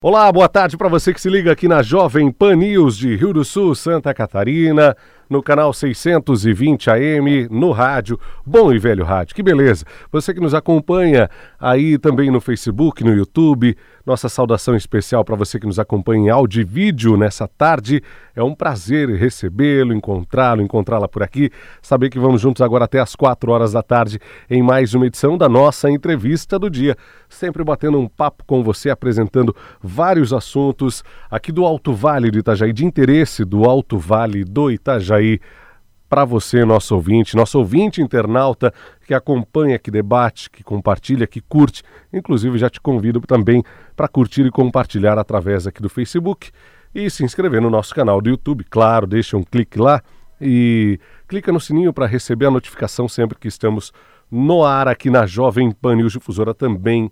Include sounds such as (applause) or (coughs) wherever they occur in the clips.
Olá, boa tarde para você que se liga aqui na Jovem Pan News de Rio do Sul, Santa Catarina, no canal 620 AM, no rádio, bom e velho rádio, que beleza. Você que nos acompanha aí também no Facebook, no YouTube, nossa saudação especial para você que nos acompanha em áudio e vídeo nessa tarde. É um prazer recebê-lo, encontrá-lo, encontrá-la por aqui. Saber que vamos juntos agora até às 4 horas da tarde em mais uma edição da nossa entrevista do dia. Sempre batendo um papo com você, apresentando vários assuntos aqui do Alto Vale do Itajaí, de interesse do Alto Vale do Itajaí para você, nosso ouvinte, nosso ouvinte internauta que acompanha, que debate, que compartilha, que curte. Inclusive, já te convido também para curtir e compartilhar através aqui do Facebook e se inscrever no nosso canal do YouTube. Claro, deixa um clique lá e clica no sininho para receber a notificação sempre que estamos no ar aqui na Jovem Pan News Difusora também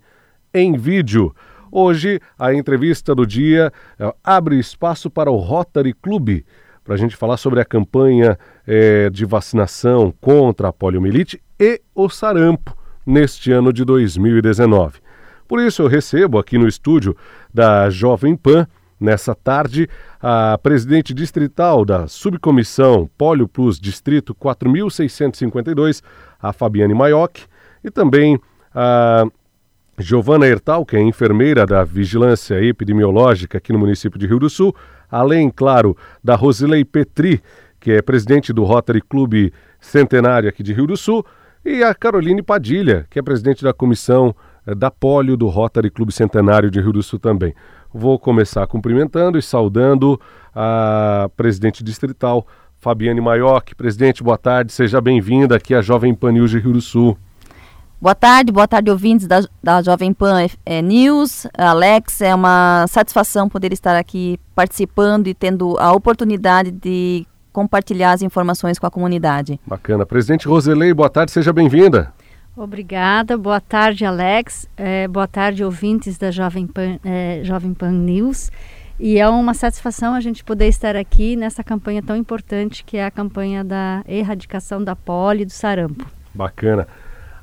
em vídeo. Hoje, a entrevista do dia é, abre espaço para o Rotary Clube para a gente falar sobre a campanha é, de vacinação contra a poliomielite e o sarampo neste ano de 2019. Por isso, eu recebo aqui no estúdio da Jovem Pan, nessa tarde, a presidente distrital da subcomissão Polio Plus Distrito 4652, a Fabiane Maioc, e também a Giovana Hertal, que é enfermeira da Vigilância Epidemiológica aqui no município de Rio do Sul, além, claro, da Rosilei Petri, que é presidente do Rotary Clube Centenário aqui de Rio do Sul, e a Caroline Padilha, que é presidente da comissão eh, da Polio do Rotary Clube Centenário de Rio do Sul também. Vou começar cumprimentando e saudando a presidente distrital, Fabiane Maioc. Presidente, boa tarde, seja bem-vinda aqui à Jovem Pan News de Rio do Sul. Boa tarde, boa tarde, ouvintes da, da Jovem Pan é, News. Alex, é uma satisfação poder estar aqui participando e tendo a oportunidade de compartilhar as informações com a comunidade. Bacana. Presidente Roselei, boa tarde, seja bem-vinda. Obrigada, boa tarde, Alex. É, boa tarde, ouvintes da Jovem Pan, é, Jovem Pan News. E é uma satisfação a gente poder estar aqui nessa campanha tão importante que é a campanha da erradicação da poli e do sarampo. Bacana.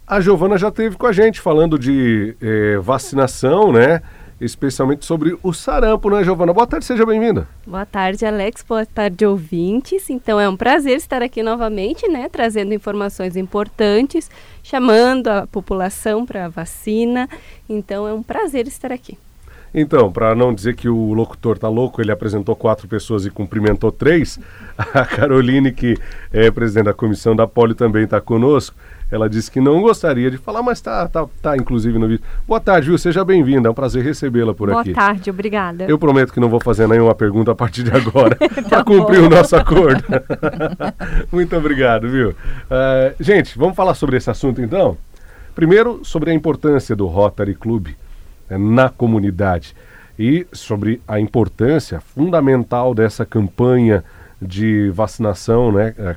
A Giovana já esteve com a gente falando de eh, vacinação, né? Especialmente sobre o sarampo, né, Giovana? Boa tarde, seja bem-vinda. Boa tarde, Alex. Boa tarde, ouvintes. Então é um prazer estar aqui novamente, né? Trazendo informações importantes, chamando a população para a vacina. Então é um prazer estar aqui. Então, para não dizer que o locutor tá louco, ele apresentou quatro pessoas e cumprimentou três. (laughs) A Caroline, que é presidente da comissão da Poli, também está conosco. Ela disse que não gostaria de falar, mas está tá, tá, inclusive no vídeo. Boa tarde, viu? Seja bem-vinda, é um prazer recebê-la por Boa aqui. Boa tarde, obrigada. Eu prometo que não vou fazer nenhuma pergunta a partir de agora, (laughs) tá para cumprir o nosso acordo. (laughs) Muito obrigado, viu? Uh, gente, vamos falar sobre esse assunto então? Primeiro, sobre a importância do Rotary Club né, na comunidade e sobre a importância fundamental dessa campanha de vacinação né, é,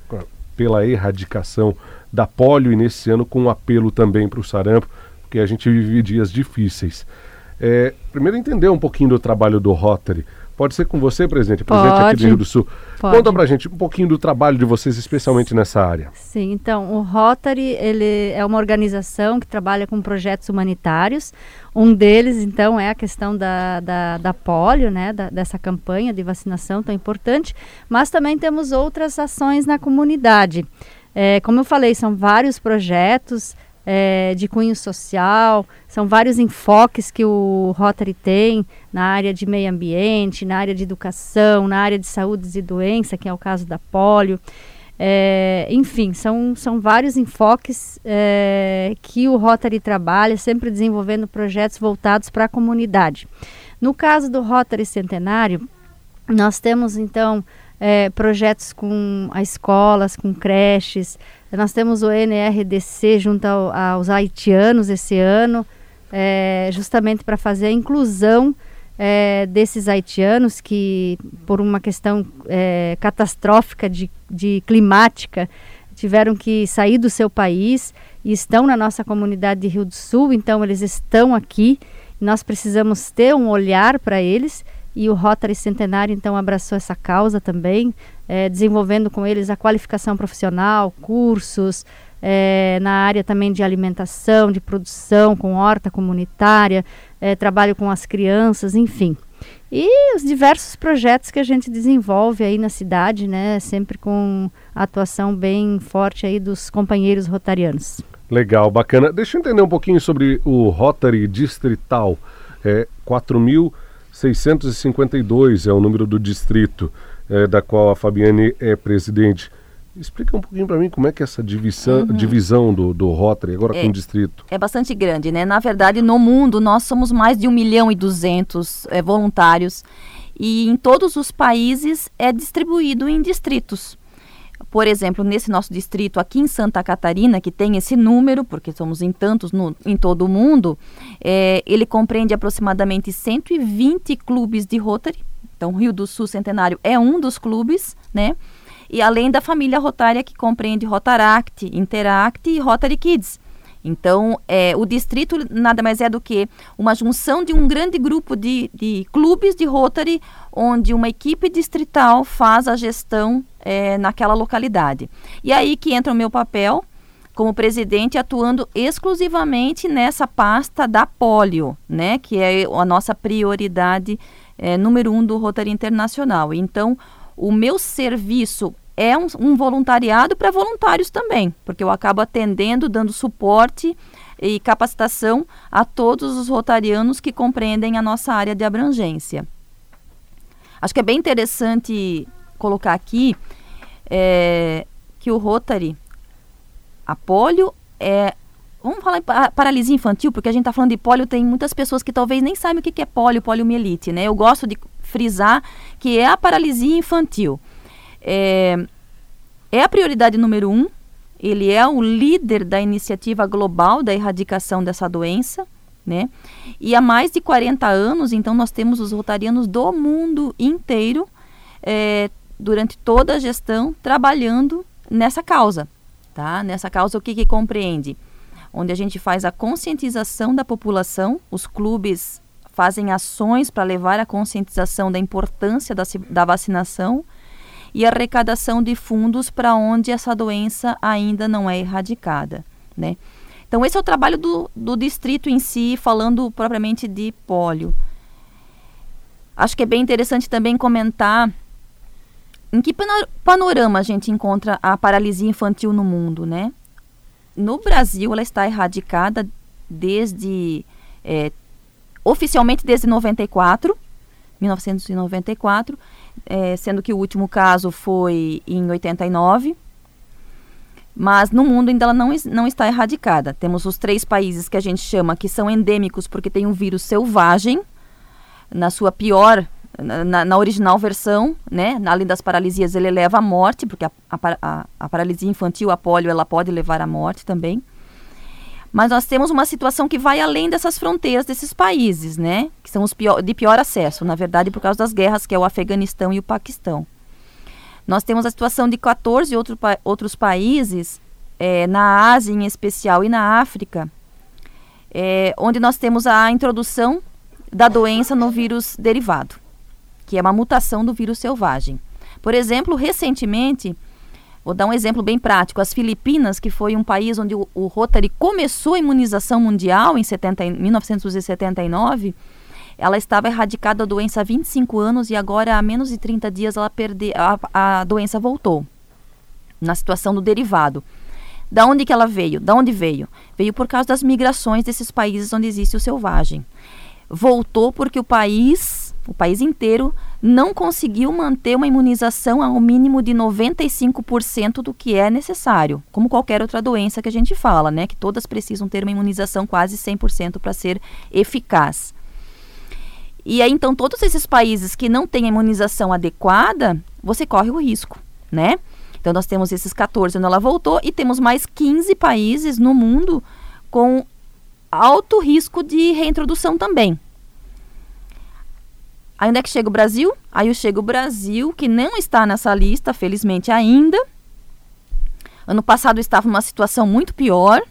pela erradicação da polio e nesse ano com um apelo também para o sarampo, porque a gente vive dias difíceis. É, primeiro entender um pouquinho do trabalho do Rotary. Pode ser com você, presidente, presidente Pode. aqui do Rio do Sul. Pode. Conta pra gente um pouquinho do trabalho de vocês, especialmente nessa área. Sim, então, o Rotary, ele é uma organização que trabalha com projetos humanitários. Um deles, então, é a questão da, da, da polio, né, da, dessa campanha de vacinação tão importante, mas também temos outras ações na comunidade. É, como eu falei, são vários projetos é, de cunho social, são vários enfoques que o Rotary tem na área de meio ambiente, na área de educação, na área de saúde e doença, que é o caso da polio. É, enfim, são, são vários enfoques é, que o Rotary trabalha, sempre desenvolvendo projetos voltados para a comunidade. No caso do Rotary Centenário, nós temos então é, projetos com escolas, com creches. Nós temos o NRDC junto ao, aos haitianos esse ano, é, justamente para fazer a inclusão é, desses haitianos que, por uma questão é, catastrófica de, de climática, tiveram que sair do seu país e estão na nossa comunidade de Rio do Sul, então eles estão aqui. Nós precisamos ter um olhar para eles e o Rotary Centenário então abraçou essa causa também, é, desenvolvendo com eles a qualificação profissional, cursos, é, na área também de alimentação, de produção, com horta comunitária, é, trabalho com as crianças, enfim. E os diversos projetos que a gente desenvolve aí na cidade, né, sempre com atuação bem forte aí dos companheiros rotarianos. Legal, bacana. Deixa eu entender um pouquinho sobre o Rotary Distrital. É 4.652 é o número do distrito é, da qual a Fabiane é presidente. Explica um pouquinho para mim como é que é essa divisão, uhum. divisão do, do Rotary, agora é, com o distrito. É bastante grande, né? Na verdade, no mundo, nós somos mais de 1 milhão e 200 é, voluntários. E em todos os países é distribuído em distritos. Por exemplo, nesse nosso distrito aqui em Santa Catarina, que tem esse número, porque somos em tantos no, em todo o mundo, é, ele compreende aproximadamente 120 clubes de Rotary. Então, Rio do Sul Centenário é um dos clubes, né? e além da família rotária que compreende Rotaract, Interact e Rotary Kids. Então, é, o distrito nada mais é do que uma junção de um grande grupo de, de clubes de Rotary, onde uma equipe distrital faz a gestão é, naquela localidade. E aí que entra o meu papel como presidente, atuando exclusivamente nessa pasta da polio, né, que é a nossa prioridade é, número um do Rotary Internacional. Então, o meu serviço é um, um voluntariado para voluntários também, porque eu acabo atendendo, dando suporte e capacitação a todos os rotarianos que compreendem a nossa área de abrangência. Acho que é bem interessante colocar aqui é, que o Rotary, a polio é Vamos falar em paralisia infantil, porque a gente está falando de polio, tem muitas pessoas que talvez nem sabem o que é polio, poliomielite, né? Eu gosto de frisar que é a paralisia infantil. É, é a prioridade número um, ele é o líder da iniciativa global da erradicação dessa doença, né? E há mais de 40 anos, então, nós temos os rotarianos do mundo inteiro, é, durante toda a gestão, trabalhando nessa causa, tá? Nessa causa, o que, que compreende? Onde a gente faz a conscientização da população, os clubes fazem ações para levar a conscientização da importância da, da vacinação e arrecadação de fundos para onde essa doença ainda não é erradicada, né? Então esse é o trabalho do, do distrito em si, falando propriamente de pólio. Acho que é bem interessante também comentar em que panorama a gente encontra a paralisia infantil no mundo, né? No Brasil, ela está erradicada desde é, oficialmente desde 94, 1994, é, sendo que o último caso foi em 89. Mas no mundo ainda ela não, não está erradicada. Temos os três países que a gente chama que são endêmicos porque tem um vírus selvagem, na sua pior, na, na original versão, né? Além das paralisias, ele leva à morte, porque a, a, a, paralisia infantil, a polio, ela pode levar à morte também. Mas nós temos uma situação que vai além dessas fronteiras desses países, né? Que são os pior, de pior acesso, na verdade, por causa das guerras, que é o Afeganistão e o Paquistão. Nós temos a situação de 14 outro, outros países, é, na Ásia em especial e na África, é, onde nós temos a introdução da doença no vírus derivado, que é uma mutação do vírus selvagem. Por exemplo, recentemente, Vou dar um exemplo bem prático. As Filipinas, que foi um país onde o, Rotary começou a imunização mundial em 70, 1979, ela estava erradicada da doença há 25 anos e agora, há menos de 30 dias, ela perde, a, a doença voltou. Na situação do derivado. Da onde que ela veio? Da onde veio? Veio por causa das migrações desses países onde existe o selvagem. Voltou porque o país, o país inteiro, não conseguiu manter uma imunização ao mínimo de 95% do que é necessário, como qualquer outra doença que a gente fala, né? Que todas precisam ter uma imunização quase 100% para ser eficaz. E aí, então, todos esses países que não têm a imunização adequada, você corre o risco, né? Então, nós temos esses 14 onde ela voltou e temos mais 15 países no mundo com alto risco de reintrodução também. Ainda é que chega o Brasil? Aí chega o Brasil, que não está nessa lista, felizmente ainda. Ano passado estava numa situação muito pior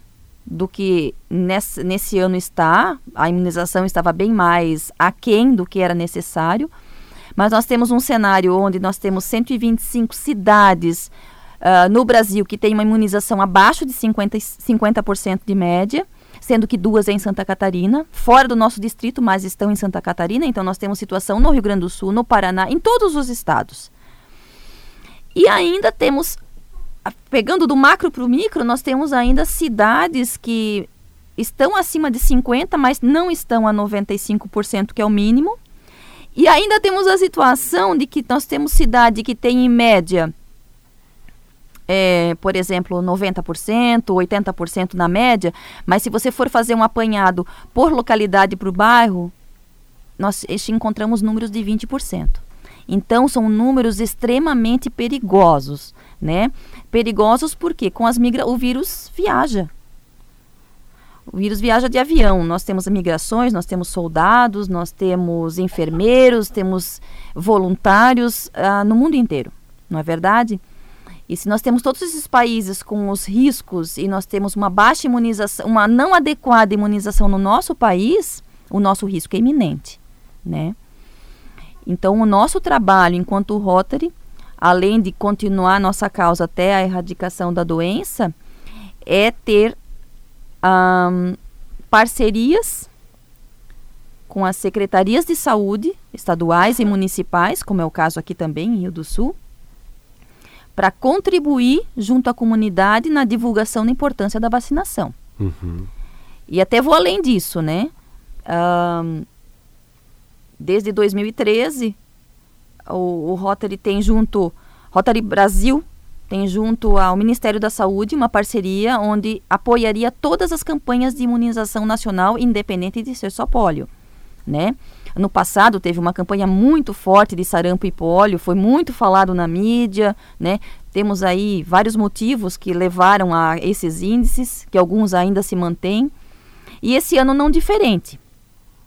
do que nesse, nesse ano está. A imunização estava bem mais aquém do que era necessário. Mas nós temos um cenário onde nós temos 125 cidades uh, no Brasil que tem uma imunização abaixo de 50%, 50 de média, sendo que duas é em Santa Catarina, fora do nosso distrito, mas estão em Santa Catarina. Então, nós temos situação no Rio Grande do Sul, no Paraná, em todos os estados. E ainda temos, pegando do macro para o micro, nós temos ainda cidades que estão acima de 50%, mas não estão a 95%, que é o mínimo. E ainda temos a situação de que nós temos cidade que tem em média é, por exemplo, 90%, 80% na média, mas se você for fazer um apanhado por localidade para o bairro, nós encontramos números de 20%. Então, são números extremamente perigosos, né? Perigosos porque com as migra o vírus viaja. O vírus viaja de avião. Nós temos migrações, nós temos soldados, nós temos enfermeiros, temos voluntários uh, no mundo inteiro, não é verdade? E se nós temos todos esses países com os riscos e nós temos uma baixa imunização, uma não adequada imunização no nosso país, o nosso risco é iminente, né? Então, o nosso trabalho enquanto Rotary, além de continuar nossa causa até a erradicação da doença, é ter um, parcerias com as secretarias de saúde estaduais e municipais, como é o caso aqui também em Rio do Sul, para contribuir junto à comunidade na divulgação da importância da vacinação. Uhum. E até vou além disso, né? Um, desde 2013, o, o Rotary tem junto, Rotary Brasil tem junto ao Ministério da Saúde uma parceria onde apoiaria todas as campanhas de imunização nacional, independente de ser só pólio, né? No passado teve uma campanha muito forte de sarampo e pólio, foi muito falado na mídia, né? Temos aí vários motivos que levaram a esses índices, que alguns ainda se mantêm. E esse ano não diferente,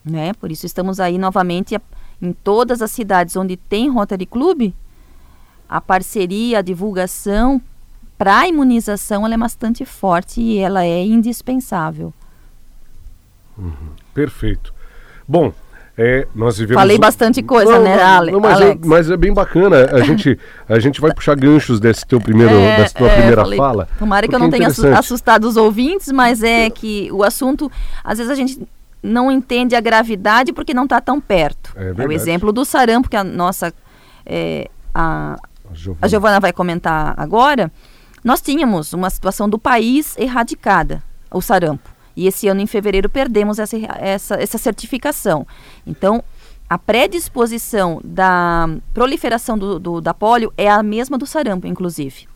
né? Por isso estamos aí novamente em todas as cidades onde tem Rotary Club, a parceria, a divulgação para a imunização ela é bastante forte e ela é indispensável. Uhum, perfeito. Bom, é, nós vivemos... Falei bastante coisa, não, né, Ale, não, mas, é, Alex? É, mas é bem bacana. A (laughs) gente, a gente vai puxar ganchos desse teu primeiro, é, dessa tua é, primeira falei, fala. Tomara que eu não tenha assustado os ouvintes, mas é que o assunto, às vezes a gente não entende a gravidade porque não está tão perto. É, é, o exemplo do sarampo que a nossa é, a, a Giovana vai comentar agora. Nós tínhamos uma situação do país erradicada, o sarampo. E esse ano, em fevereiro, perdemos essa, essa, essa certificação. Então, a predisposição da proliferação do, do, da polio é a mesma do sarampo, inclusive.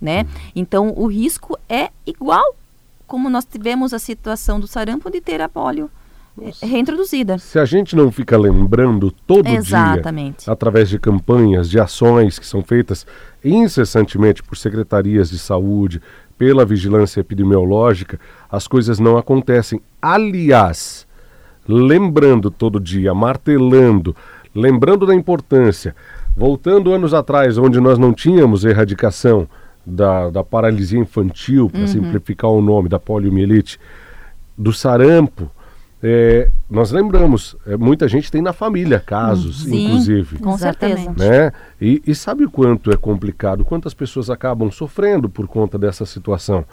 Né? Uhum. Então, o risco é igual como nós tivemos a situação do sarampo de ter a polio Nossa. reintroduzida. Se a gente não fica lembrando todo Exatamente. dia, através de campanhas, de ações que são feitas incessantemente por secretarias de saúde, pela vigilância epidemiológica, as coisas não acontecem. Aliás, lembrando todo dia, martelando, lembrando da importância, voltando anos atrás, onde nós não tínhamos erradicação da, da paralisia infantil, para uhum. simplificar o nome, da poliomielite, do sarampo, é, nós lembramos, é, muita gente tem na família casos, Sim, inclusive. Com certeza. Né? E, e sabe o quanto é complicado, quantas pessoas acabam sofrendo por conta dessa situação.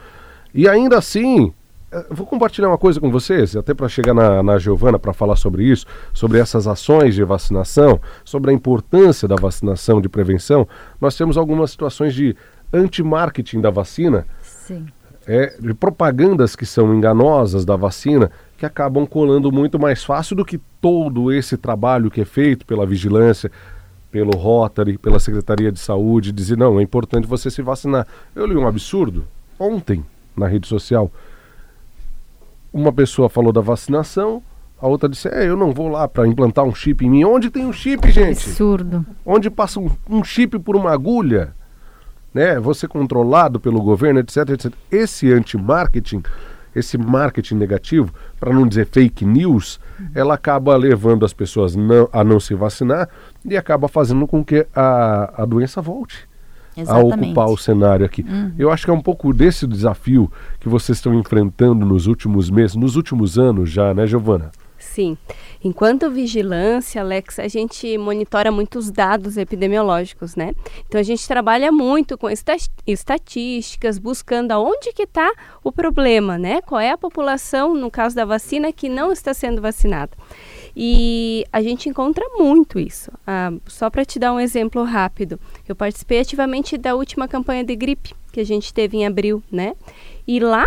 E ainda assim, é, vou compartilhar uma coisa com vocês, até para chegar na, na Giovana para falar sobre isso, sobre essas ações de vacinação, sobre a importância da vacinação de prevenção. Nós temos algumas situações de anti-marketing da vacina. Sim. É, de propagandas que são enganosas da vacina que acabam colando muito mais fácil do que todo esse trabalho que é feito pela vigilância, pelo Rotary, pela Secretaria de Saúde, dizer não, é importante você se vacinar. Eu li um absurdo ontem na rede social. Uma pessoa falou da vacinação, a outra disse: É, eu não vou lá para implantar um chip em mim. Onde tem um chip, gente? Absurdo. Onde passa um, um chip por uma agulha? Né? Você controlado pelo governo, etc, etc. Esse anti-marketing esse marketing negativo, para não dizer fake news, ela acaba levando as pessoas não, a não se vacinar e acaba fazendo com que a, a doença volte Exatamente. a ocupar o cenário aqui. Uhum. Eu acho que é um pouco desse desafio que vocês estão enfrentando nos últimos meses, nos últimos anos já, né, Giovana? Sim. Enquanto vigilância, Alex, a gente monitora muitos dados epidemiológicos, né? Então a gente trabalha muito com estatísticas, buscando aonde que está o problema, né? Qual é a população, no caso da vacina, que não está sendo vacinada. E a gente encontra muito isso. Ah, só para te dar um exemplo rápido, eu participei ativamente da última campanha de gripe que a gente teve em abril, né? E lá,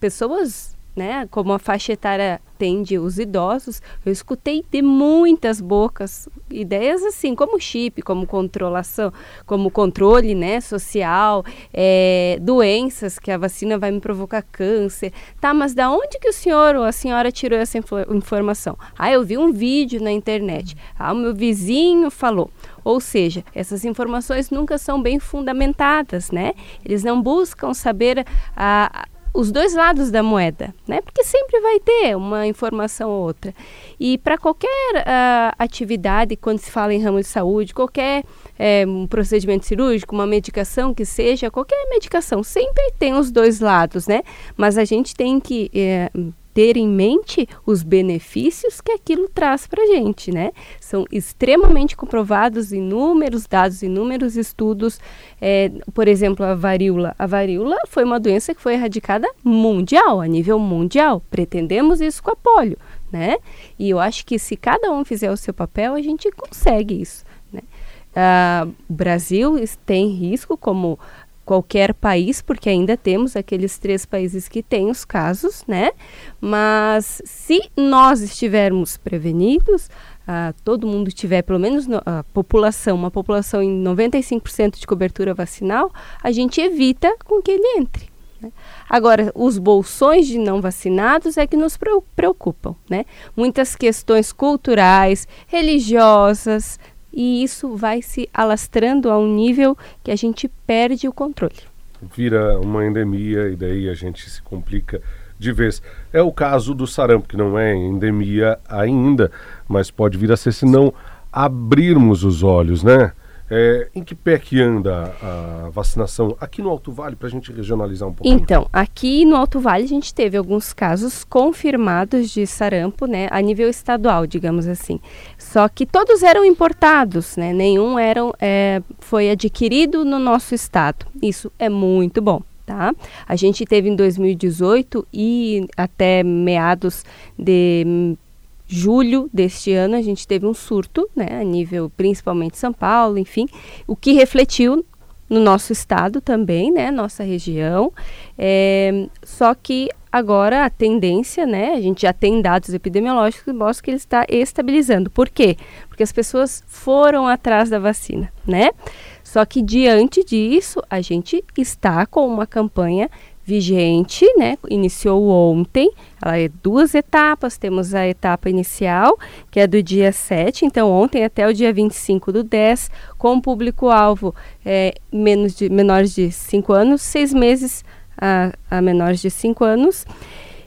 pessoas né, como a faixa etária tende os idosos, eu escutei de muitas bocas ideias assim, como chip, como controlação, como controle, né, social, é, doenças que a vacina vai me provocar câncer. Tá, mas da onde que o senhor ou a senhora tirou essa informação? Ah, eu vi um vídeo na internet. Ah, o meu vizinho falou. Ou seja, essas informações nunca são bem fundamentadas, né? Eles não buscam saber a, os dois lados da moeda, né? Porque sempre vai ter uma informação ou outra. E para qualquer uh, atividade, quando se fala em ramo de saúde, qualquer é, um procedimento cirúrgico, uma medicação que seja, qualquer medicação, sempre tem os dois lados, né? Mas a gente tem que é, ter em mente os benefícios que aquilo traz para a gente, né? São extremamente comprovados inúmeros dados, inúmeros estudos. É, por exemplo, a varíola. A varíola foi uma doença que foi erradicada mundial, a nível mundial. Pretendemos isso com a polio, né? E eu acho que se cada um fizer o seu papel, a gente consegue isso. Né? Uh, o Brasil tem risco, como qualquer país, porque ainda temos aqueles três países que têm os casos, né? Mas se nós estivermos prevenidos, uh, todo mundo tiver, pelo menos no, a população, uma população em 95% de cobertura vacinal, a gente evita com que ele entre. Né? Agora, os bolsões de não vacinados é que nos preocupam, né? Muitas questões culturais, religiosas, e isso vai se alastrando a um nível que a gente perde o controle. Vira uma endemia e daí a gente se complica de vez. É o caso do sarampo, que não é endemia ainda, mas pode vir a ser se não abrirmos os olhos, né? É, em que pé que anda a vacinação aqui no Alto Vale, para a gente regionalizar um pouquinho? Então, aqui no Alto Vale a gente teve alguns casos confirmados de sarampo, né, a nível estadual, digamos assim. Só que todos eram importados, né, nenhum eram, é, foi adquirido no nosso estado. Isso é muito bom. Tá? A gente teve em 2018 e até meados de julho deste ano a gente teve um surto, né, a nível principalmente São Paulo, enfim, o que refletiu no nosso estado também, né, nossa região. É, só que agora a tendência, né, a gente já tem dados epidemiológicos que mostram que ele está estabilizando. Por quê? Porque as pessoas foram atrás da vacina, né? Só que diante disso, a gente está com uma campanha vigente, né? Iniciou ontem. Ela é duas etapas. Temos a etapa inicial, que é do dia 7, então ontem até o dia 25 do 10, com público-alvo é, menos de, menores de 5 anos, seis meses a, a menores de 5 anos.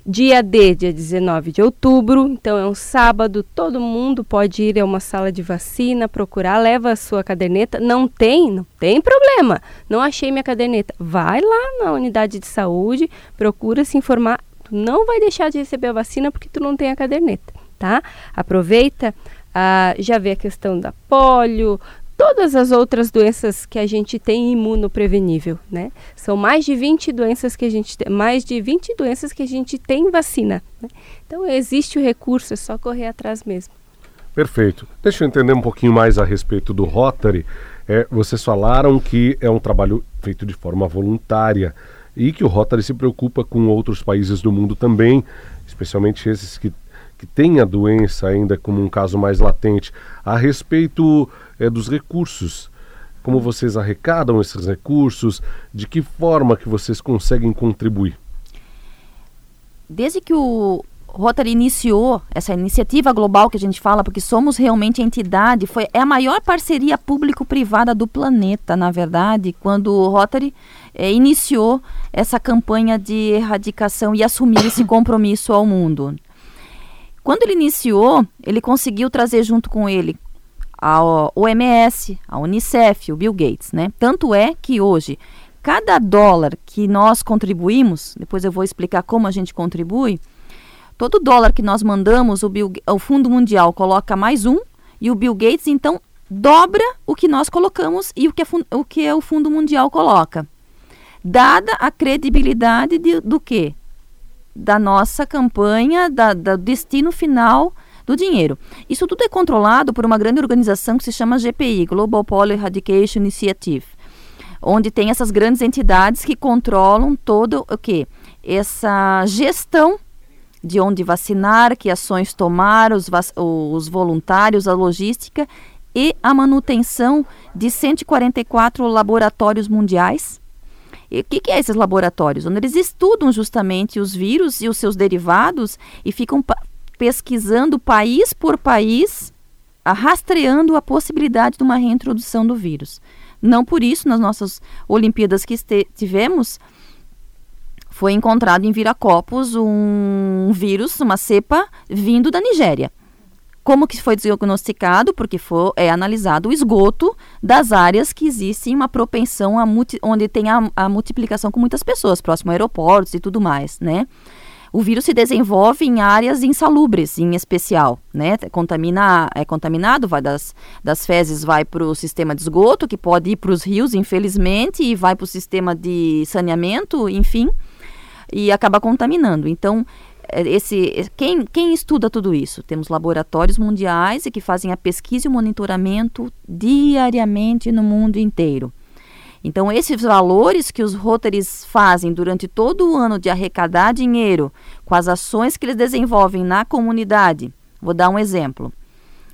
Dia D, dia 19 de outubro, então é um sábado, todo mundo pode ir a uma sala de vacina, procurar, leva a sua caderneta. Não tem, não tem problema. Não achei minha caderneta. Vai lá na unidade de saúde, procura se informar. Tu não vai deixar de receber a vacina porque tu não tem a caderneta, tá? Aproveita, ah, já vê a questão da polio, todas as outras doenças que a gente tem imunoprevenível, né? São mais de 20 doenças que a gente tem, mais de 20 doenças que a gente tem vacina. Né? Então existe o recurso, é só correr atrás mesmo. Perfeito. Deixa eu entender um pouquinho mais a respeito do Rotary. É, vocês falaram que é um trabalho feito de forma voluntária e que o Rotary se preocupa com outros países do mundo também, especialmente esses que, que têm a doença ainda como um caso mais latente. A respeito é, dos recursos. Como vocês arrecadam esses recursos? De que forma que vocês conseguem contribuir? Desde que o Rotary iniciou essa iniciativa global que a gente fala, porque somos realmente a entidade, foi, é a maior parceria público-privada do planeta, na verdade, quando o Rotary é, iniciou essa campanha de erradicação e assumir esse (coughs) compromisso ao mundo. Quando ele iniciou, ele conseguiu trazer junto com ele a OMS, a Unicef, o Bill Gates, né? Tanto é que hoje cada dólar que nós contribuímos, depois eu vou explicar como a gente contribui, Todo dólar que nós mandamos, o, Bill, o Fundo Mundial coloca mais um e o Bill Gates então dobra o que nós colocamos e o que, o, que o Fundo Mundial coloca. Dada a credibilidade de, do que? Da nossa campanha, da, do destino final do dinheiro. Isso tudo é controlado por uma grande organização que se chama GPI, Global Polio Eradication Initiative, onde tem essas grandes entidades que controlam todo o que? Essa gestão de onde vacinar, que ações tomar, os, os voluntários, a logística e a manutenção de 144 laboratórios mundiais. E o que, que é esses laboratórios? Onde eles estudam justamente os vírus e os seus derivados e ficam pesquisando país por país, rastreando a possibilidade de uma reintrodução do vírus. Não por isso, nas nossas Olimpíadas que tivemos, foi encontrado em Viracopos um vírus, uma cepa, vindo da Nigéria. Como que foi diagnosticado? Porque foi, é analisado o esgoto das áreas que existem uma propensão a onde tem a, a multiplicação com muitas pessoas, próximo a aeroportos e tudo mais, né? o vírus se desenvolve em áreas insalubres, em especial, né? Contamina, é contaminado, vai das, das fezes, vai para o sistema de esgoto, que pode ir para os rios, infelizmente, e vai para o sistema de saneamento, enfim, e acaba contaminando. Então, esse, quem, quem estuda tudo isso? Temos laboratórios mundiais e que fazem a pesquisa e o monitoramento diariamente no mundo inteiro. Então, esses valores que os Rotaries fazem durante todo o ano de arrecadar dinheiro com as ações que eles desenvolvem na comunidade, vou dar um exemplo.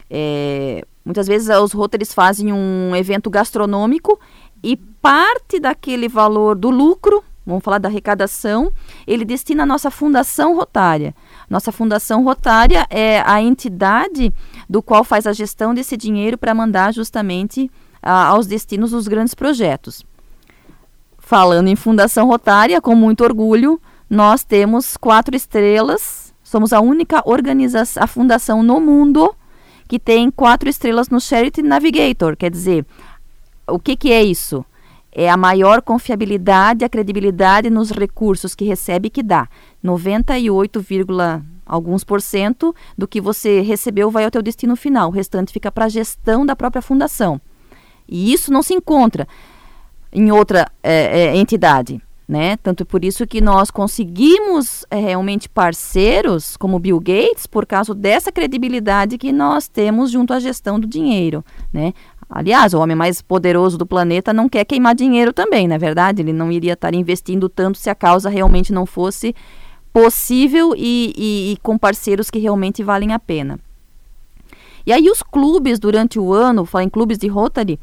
É, muitas vezes os Rotaries fazem um evento gastronômico e parte daquele valor do lucro, vamos falar da arrecadação, ele destina à nossa Fundação Rotária. Nossa Fundação Rotária é a entidade do qual faz a gestão desse dinheiro para mandar justamente aos destinos dos grandes projetos. Falando em Fundação Rotária, com muito orgulho, nós temos quatro estrelas. Somos a única organização, a fundação no mundo que tem quatro estrelas no Charity Navigator. Quer dizer, o que, que é isso? É a maior confiabilidade, a credibilidade nos recursos que recebe que dá. 98, alguns por cento do que você recebeu vai ao teu destino final. O restante fica para a gestão da própria fundação. E isso não se encontra em outra é, é, entidade. Né? Tanto por isso que nós conseguimos é, realmente parceiros como Bill Gates por causa dessa credibilidade que nós temos junto à gestão do dinheiro, né? Aliás, o homem mais poderoso do planeta não quer queimar dinheiro também, na é verdade? Ele não iria estar investindo tanto se a causa realmente não fosse possível e, e, e com parceiros que realmente valem a pena. E aí os clubes durante o ano, falar em clubes de Rotary,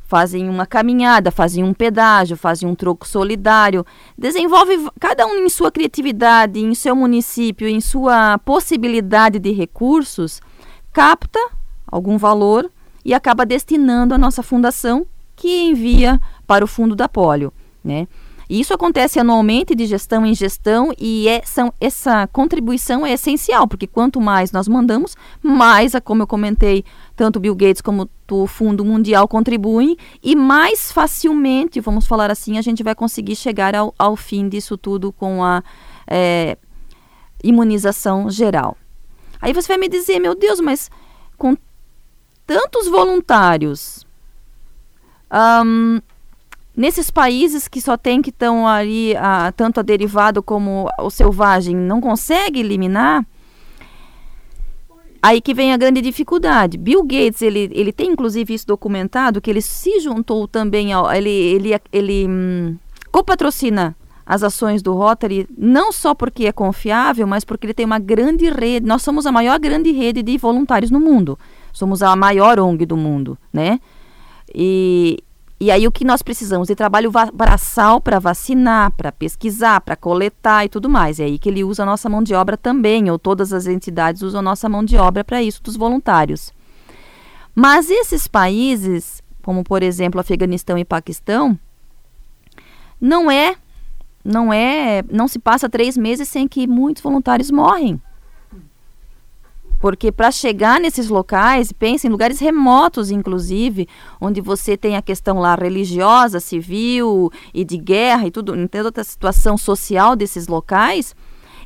fazem uma caminhada, fazem um pedágio, fazem um troco solidário, desenvolve cada um em sua criatividade, em seu município, em sua possibilidade de recursos, capta algum valor e acaba destinando a nossa fundação que envia para o fundo da polio, né? Isso acontece anualmente de gestão em gestão e é, são, essa contribuição é essencial, porque quanto mais nós mandamos, mais, como eu comentei, tanto Bill Gates como o Fundo Mundial contribuem e mais facilmente, vamos falar assim, a gente vai conseguir chegar ao, ao fim disso tudo com a é, imunização geral. Aí você vai me dizer, meu Deus, mas com tantos voluntários, um, Nesses países que só tem que estão ali, a, tanto a derivado como o selvagem, não consegue eliminar, aí que vem a grande dificuldade. Bill Gates, ele, ele tem inclusive isso documentado, que ele se juntou também, ao, ele, ele, ele hum, copatrocina as ações do Rotary, não só porque é confiável, mas porque ele tem uma grande rede. Nós somos a maior grande rede de voluntários no mundo. Somos a maior ONG do mundo, né? E, e aí o que nós precisamos de trabalho braçal para vacinar, para pesquisar, para coletar e tudo mais. É aí que ele usa a nossa mão de obra também, ou todas as entidades usam a nossa mão de obra para isso dos voluntários. Mas esses países, como por exemplo Afeganistão e Paquistão, não é, não é, não se passa três meses sem que muitos voluntários morrem. Porque para chegar nesses locais, pense em lugares remotos, inclusive, onde você tem a questão lá religiosa, civil e de guerra e tudo, em toda a situação social desses locais,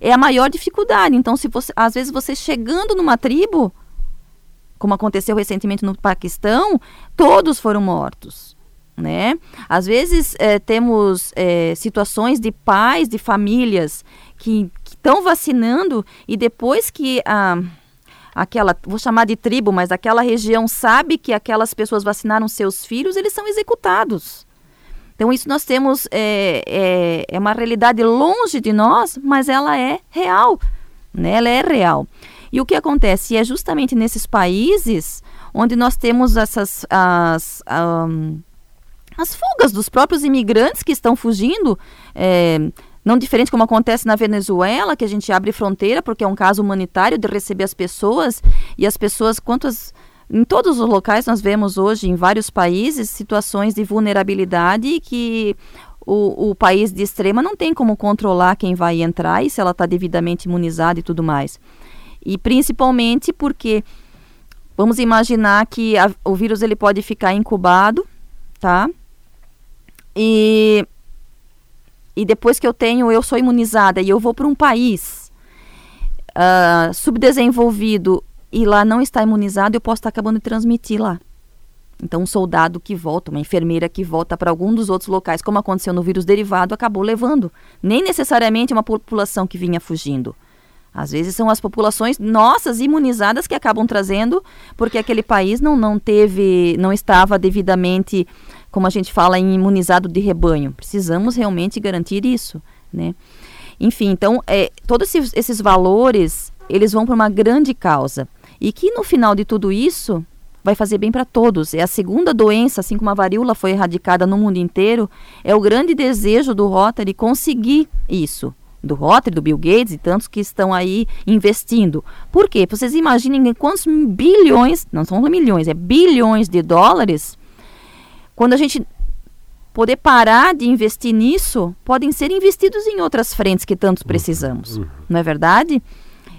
é a maior dificuldade. Então, se você, às vezes você chegando numa tribo, como aconteceu recentemente no Paquistão, todos foram mortos. Né? Às vezes é, temos é, situações de pais, de famílias que estão vacinando e depois que a aquela, vou chamar de tribo, mas aquela região sabe que aquelas pessoas vacinaram seus filhos, eles são executados. Então, isso nós temos, é, é, é, uma realidade longe de nós, mas ela é real, né? ela é real. E o que acontece? É justamente nesses países onde nós temos essas as, um, as fugas dos próprios imigrantes que estão fugindo, é, não diferente como acontece na Venezuela, que a gente abre fronteira porque é um caso humanitário de receber as pessoas e as pessoas, quantas em todos os locais nós vemos hoje, em vários países, situações de vulnerabilidade que o, o país de extrema não tem como controlar quem vai entrar e se ela está devidamente imunizada e tudo mais. E principalmente porque vamos imaginar que a, o vírus ele pode ficar incubado, tá? E, e depois que eu tenho, eu sou imunizada e eu vou para um país uh, subdesenvolvido e lá não está imunizado, eu posso estar acabando de transmitir lá. Então, um soldado que volta, uma enfermeira que volta para algum dos outros locais, como aconteceu no vírus derivado, acabou levando. Nem necessariamente uma população que vinha fugindo. Às vezes são as populações nossas imunizadas que acabam trazendo, porque aquele país não, não teve, não estava devidamente, como a gente fala, em imunizado de rebanho. Precisamos realmente garantir isso, né? Enfim, então, é, todos esses, esses valores, eles vão para uma grande causa. E que no final de tudo isso vai fazer bem para todos. É a segunda doença, assim como a varíola foi erradicada no mundo inteiro, é o grande desejo do Rotary conseguir isso. Do Rotary, do Bill Gates e tantos que estão aí investindo. Por quê? Vocês imaginem quantos bilhões, não são milhões, é bilhões de dólares, quando a gente poder parar de investir nisso, podem ser investidos em outras frentes que tantos precisamos. Uhum. Não é verdade?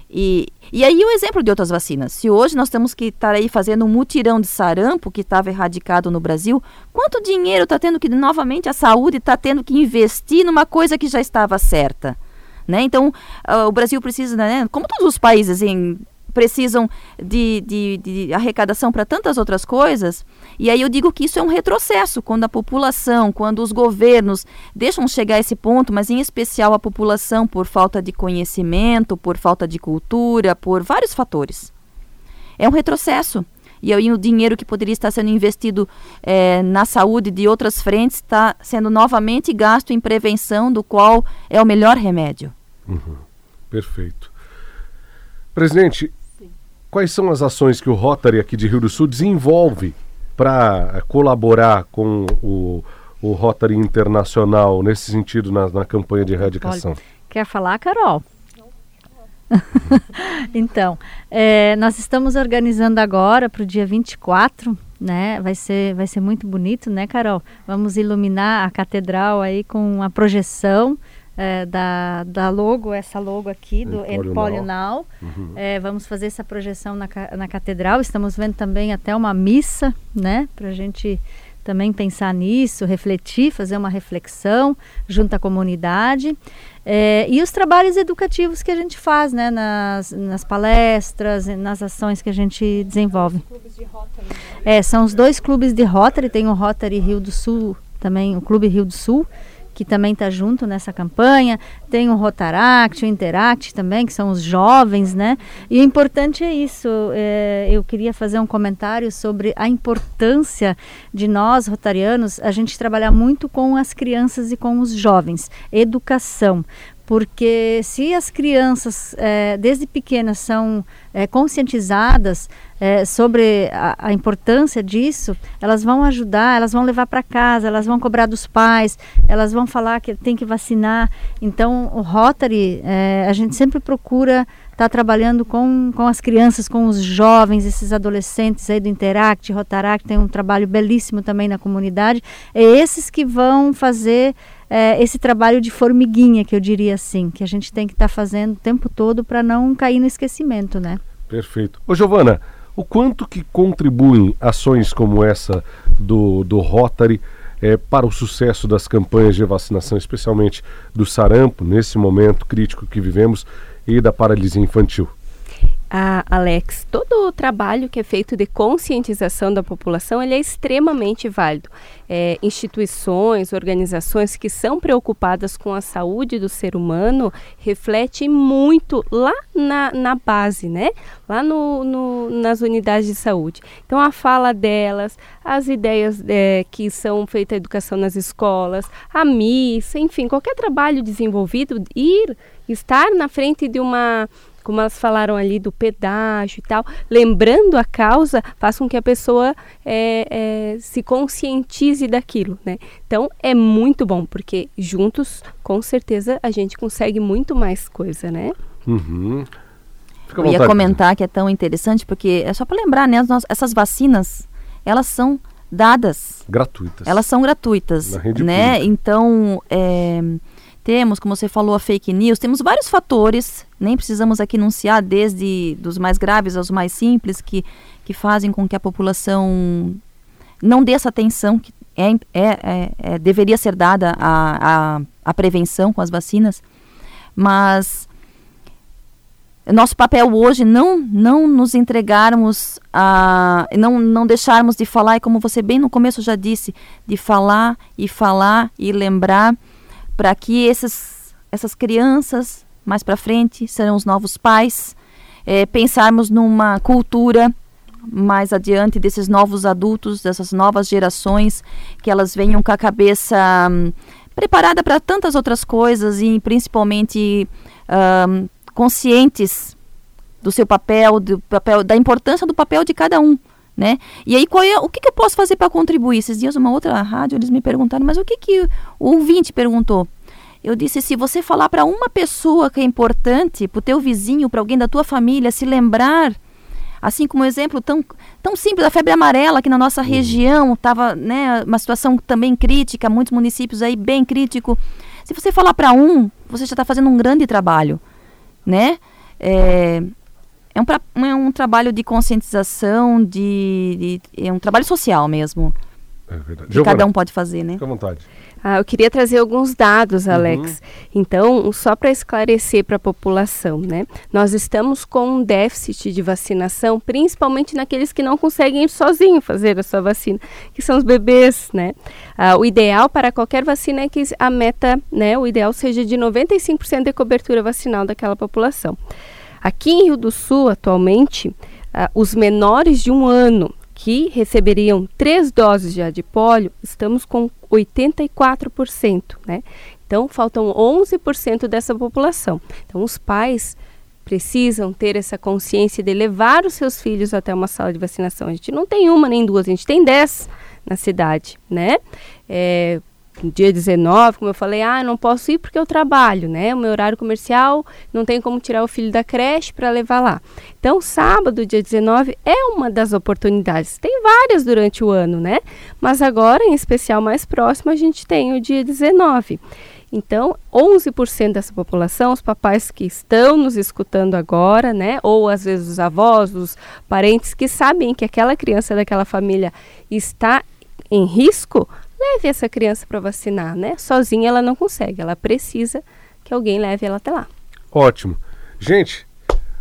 E, e aí o exemplo de outras vacinas. Se hoje nós temos que estar aí fazendo um mutirão de sarampo que estava erradicado no Brasil, quanto dinheiro está tendo que, novamente, a saúde está tendo que investir numa coisa que já estava certa? Né? Então, uh, o Brasil precisa, né, como todos os países, em precisam de, de, de arrecadação para tantas outras coisas. E aí eu digo que isso é um retrocesso quando a população, quando os governos deixam chegar a esse ponto, mas em especial a população por falta de conhecimento, por falta de cultura, por vários fatores. É um retrocesso. E aí o dinheiro que poderia estar sendo investido é, na saúde de outras frentes está sendo novamente gasto em prevenção, do qual é o melhor remédio. Uhum. Perfeito. Presidente, Quais são as ações que o Rotary aqui de Rio do Sul desenvolve para colaborar com o, o Rotary Internacional nesse sentido na, na campanha de erradicação? Olha, quer falar, Carol? (laughs) então, é, nós estamos organizando agora para o dia 24, né? Vai ser, vai ser muito bonito, né, Carol? Vamos iluminar a catedral aí com a projeção é, da, da logo, essa logo aqui do Emporio Now. Uhum. É, vamos fazer essa projeção na, na catedral. Estamos vendo também até uma missa, né? Para a gente também pensar nisso, refletir, fazer uma reflexão junto à comunidade. É, e os trabalhos educativos que a gente faz, né, nas, nas palestras, nas ações que a gente desenvolve. De Rotary, né? É, são os dois clubes de Rotary, tem o Rotary Rio do Sul, também o Clube Rio do Sul, que também está junto nessa campanha. Tem o Rotaract, o Interact também, que são os jovens, né? E o importante é isso. É, eu queria fazer um comentário sobre a importância de nós, rotarianos, a gente trabalhar muito com as crianças e com os jovens. Educação porque se as crianças é, desde pequenas são é, conscientizadas é, sobre a, a, importância disso, elas vão ajudar, elas vão levar para casa, elas vão cobrar dos pais, elas vão falar que tem que vacinar. Então, o Rotary, a gente sempre procura estar tá trabalhando com, com as crianças, com os jovens, esses adolescentes aí do Interact, Rotaract tem um trabalho belíssimo também na comunidade. É esses que vão fazer é, esse trabalho de formiguinha, que eu diria assim, que a gente tem que estar tá fazendo o tempo todo para não cair no esquecimento, né? Perfeito. Ô Giovana, o quanto que contribuem ações como essa do, do Rotary é, para o sucesso das campanhas de vacinação, especialmente do sarampo, nesse momento crítico que vivemos, e da paralisia infantil? Ah, Alex, todo o trabalho que é feito de conscientização da população ele é extremamente válido. É, instituições, organizações que são preocupadas com a saúde do ser humano refletem muito lá na, na base, né? Lá no, no, nas unidades de saúde. Então, a fala delas, as ideias é, que são feitas a educação nas escolas, a missa, enfim, qualquer trabalho desenvolvido, ir, estar na frente de uma como elas falaram ali do pedágio e tal, lembrando a causa, faz com que a pessoa é, é, se conscientize daquilo, né? Então é muito bom, porque juntos, com certeza, a gente consegue muito mais coisa, né? Uhum. Eu ia comentar que é tão interessante, porque é só para lembrar, né? As, essas vacinas, elas são dadas. Gratuitas. Elas são gratuitas, né? Pública. Então, é, temos, como você falou, a fake news, temos vários fatores, nem precisamos aqui enunciar, desde dos mais graves aos mais simples, que, que fazem com que a população não dê essa atenção que é, é, é, é deveria ser dada à, à, à prevenção com as vacinas. Mas nosso papel hoje não não nos entregarmos a não não deixarmos de falar e como você bem no começo já disse de falar e falar e lembrar para que esses, essas crianças mais para frente serão os novos pais, é, pensarmos numa cultura mais adiante desses novos adultos, dessas novas gerações, que elas venham com a cabeça hum, preparada para tantas outras coisas e principalmente hum, conscientes do seu papel, do papel, da importância do papel de cada um. Né? E aí, qual é, o que, que eu posso fazer para contribuir? Esses dias, uma outra rádio, eles me perguntaram, mas o que, que o ouvinte perguntou? Eu disse, se você falar para uma pessoa que é importante, para o teu vizinho, para alguém da tua família, se lembrar, assim como um exemplo tão, tão simples da febre amarela, que na nossa uhum. região estava né, uma situação também crítica, muitos municípios aí bem crítico. Se você falar para um, você já está fazendo um grande trabalho, né? É, é um, é um trabalho de conscientização, de, de, é um trabalho social mesmo. É verdade. Que cada um pode fazer, né? Fique à vontade. Ah, eu queria trazer alguns dados, uhum. Alex. Uhum. Então, só para esclarecer para a população, né? Nós estamos com um déficit de vacinação, principalmente naqueles que não conseguem ir sozinho fazer a sua vacina, que são os bebês, né? Ah, o ideal para qualquer vacina é que a meta, né? O ideal seja de 95% de cobertura vacinal daquela população. Aqui em Rio do Sul, atualmente, uh, os menores de um ano que receberiam três doses de pólio, estamos com 84%, né? Então, faltam 11% dessa população. Então, os pais precisam ter essa consciência de levar os seus filhos até uma sala de vacinação. A gente não tem uma nem duas, a gente tem dez na cidade, né? É, dia 19, como eu falei, ah, não posso ir porque eu trabalho, né? O meu horário comercial não tem como tirar o filho da creche para levar lá. Então, sábado, dia 19, é uma das oportunidades. Tem várias durante o ano, né? Mas agora, em especial mais próximo, a gente tem o dia 19. Então, 11% dessa população, os papais que estão nos escutando agora, né, ou às vezes os avós, os parentes que sabem que aquela criança daquela família está em risco, leve essa criança para vacinar, né? Sozinha ela não consegue, ela precisa que alguém leve ela até lá. Ótimo. Gente,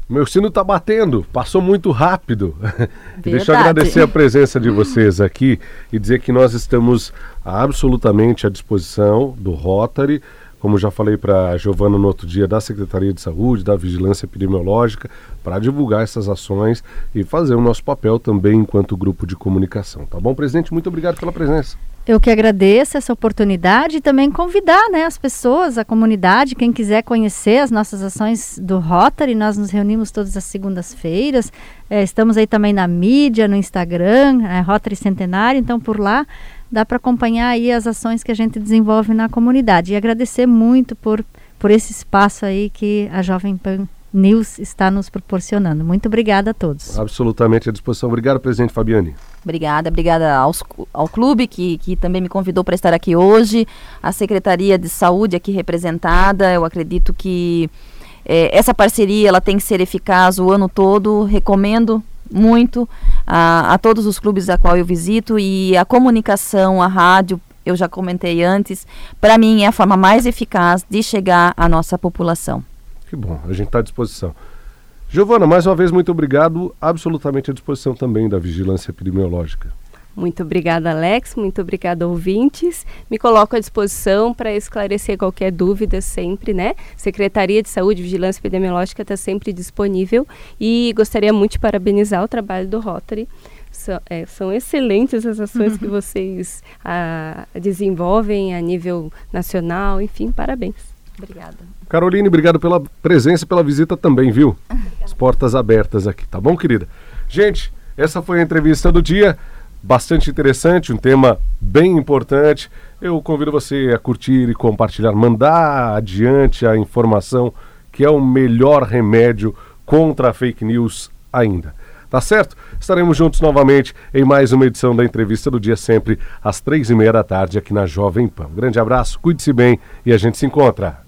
meu sino está batendo, passou muito rápido. (laughs) Deixa eu agradecer a presença de (laughs) vocês aqui e dizer que nós estamos absolutamente à disposição do Rotary como já falei para a Giovana no outro dia, da Secretaria de Saúde, da Vigilância Epidemiológica, para divulgar essas ações e fazer o nosso papel também enquanto grupo de comunicação. Tá bom, presidente? Muito obrigado pela presença. Eu que agradeço essa oportunidade e também convidar né, as pessoas, a comunidade, quem quiser conhecer as nossas ações do Rotary, nós nos reunimos todas as segundas-feiras, é, estamos aí também na mídia, no Instagram, é, Rotary Centenário, então por lá dá para acompanhar aí as ações que a gente desenvolve na comunidade. E agradecer muito por, por esse espaço aí que a Jovem Pan News está nos proporcionando. Muito obrigada a todos. Absolutamente à disposição. Obrigado, presidente Fabiane. Obrigada, obrigada aos, ao clube que, que também me convidou para estar aqui hoje, a Secretaria de Saúde aqui representada. Eu acredito que é, essa parceria ela tem que ser eficaz o ano todo. Recomendo muito a, a todos os clubes a qual eu visito e a comunicação, a rádio eu já comentei antes, para mim é a forma mais eficaz de chegar à nossa população. Que bom, a gente está à disposição. Giovana, mais uma vez, muito obrigado. Absolutamente à disposição também da Vigilância Epidemiológica. Muito obrigada, Alex. Muito obrigada, ouvintes. Me coloco à disposição para esclarecer qualquer dúvida sempre, né? Secretaria de Saúde e Vigilância Epidemiológica está sempre disponível e gostaria muito de parabenizar o trabalho do Rotary. São, é, são excelentes as ações uhum. que (laughs) vocês a, desenvolvem a nível nacional. Enfim, parabéns. Obrigada. Caroline, obrigado pela presença e pela visita também, viu? As portas abertas aqui, tá bom, querida? Gente, essa foi a entrevista do dia bastante interessante, um tema bem importante. Eu convido você a curtir e compartilhar, mandar adiante a informação que é o melhor remédio contra a fake news ainda. Tá certo? Estaremos juntos novamente em mais uma edição da entrevista do dia, sempre às três e meia da tarde aqui na Jovem Pan. Um grande abraço, cuide-se bem e a gente se encontra.